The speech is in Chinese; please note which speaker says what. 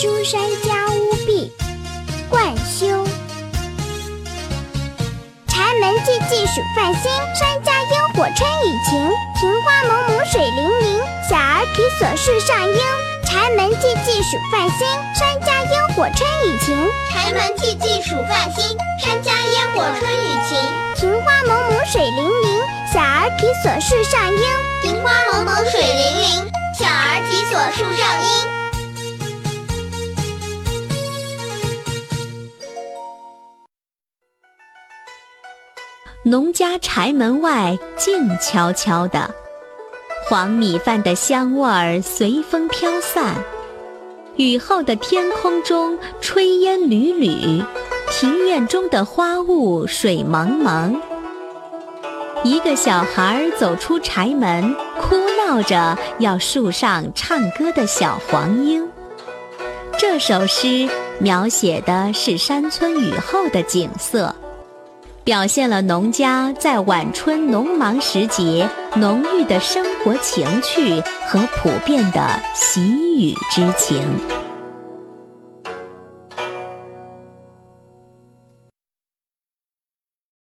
Speaker 1: 书山家屋壁，冠休。柴门寂寂暑泛新，山家烟火春雨晴。庭花蒙蒙水粼粼，小儿啼锁树上莺。柴门寂寂暑泛新，山家烟火春雨晴。
Speaker 2: 柴门寂寂暑泛新，山家烟火春雨晴。
Speaker 1: 庭花蒙蒙水粼粼，小儿啼锁树上莺。
Speaker 2: 庭花蒙蒙水粼粼，小儿啼锁树上莺。
Speaker 3: 农家柴门外静悄悄的，黄米饭的香味儿随风飘散。雨后的天空中炊烟缕缕，庭院中的花雾水蒙蒙。一个小孩走出柴门，哭闹着要树上唱歌的小黄莺。这首诗描写的是山村雨后的景色。表现了农家在晚春农忙时节浓郁的生活情趣和普遍的喜雨之情。